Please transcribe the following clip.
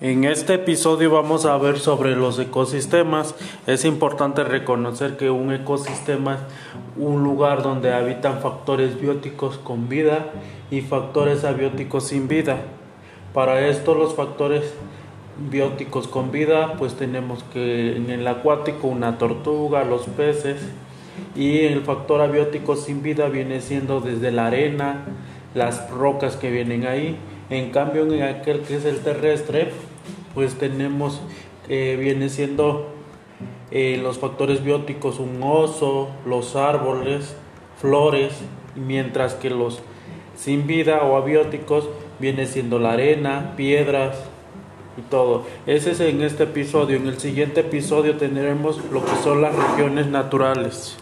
En este episodio vamos a ver sobre los ecosistemas. Es importante reconocer que un ecosistema es un lugar donde habitan factores bióticos con vida y factores abióticos sin vida. Para esto los factores bióticos con vida pues tenemos que en el acuático una tortuga, los peces y el factor abiótico sin vida viene siendo desde la arena, las rocas que vienen ahí. En cambio en aquel que es el terrestre pues tenemos, eh, viene siendo eh, los factores bióticos, un oso, los árboles, flores, mientras que los sin vida o abióticos viene siendo la arena, piedras y todo. Ese es en este episodio. En el siguiente episodio tendremos lo que son las regiones naturales.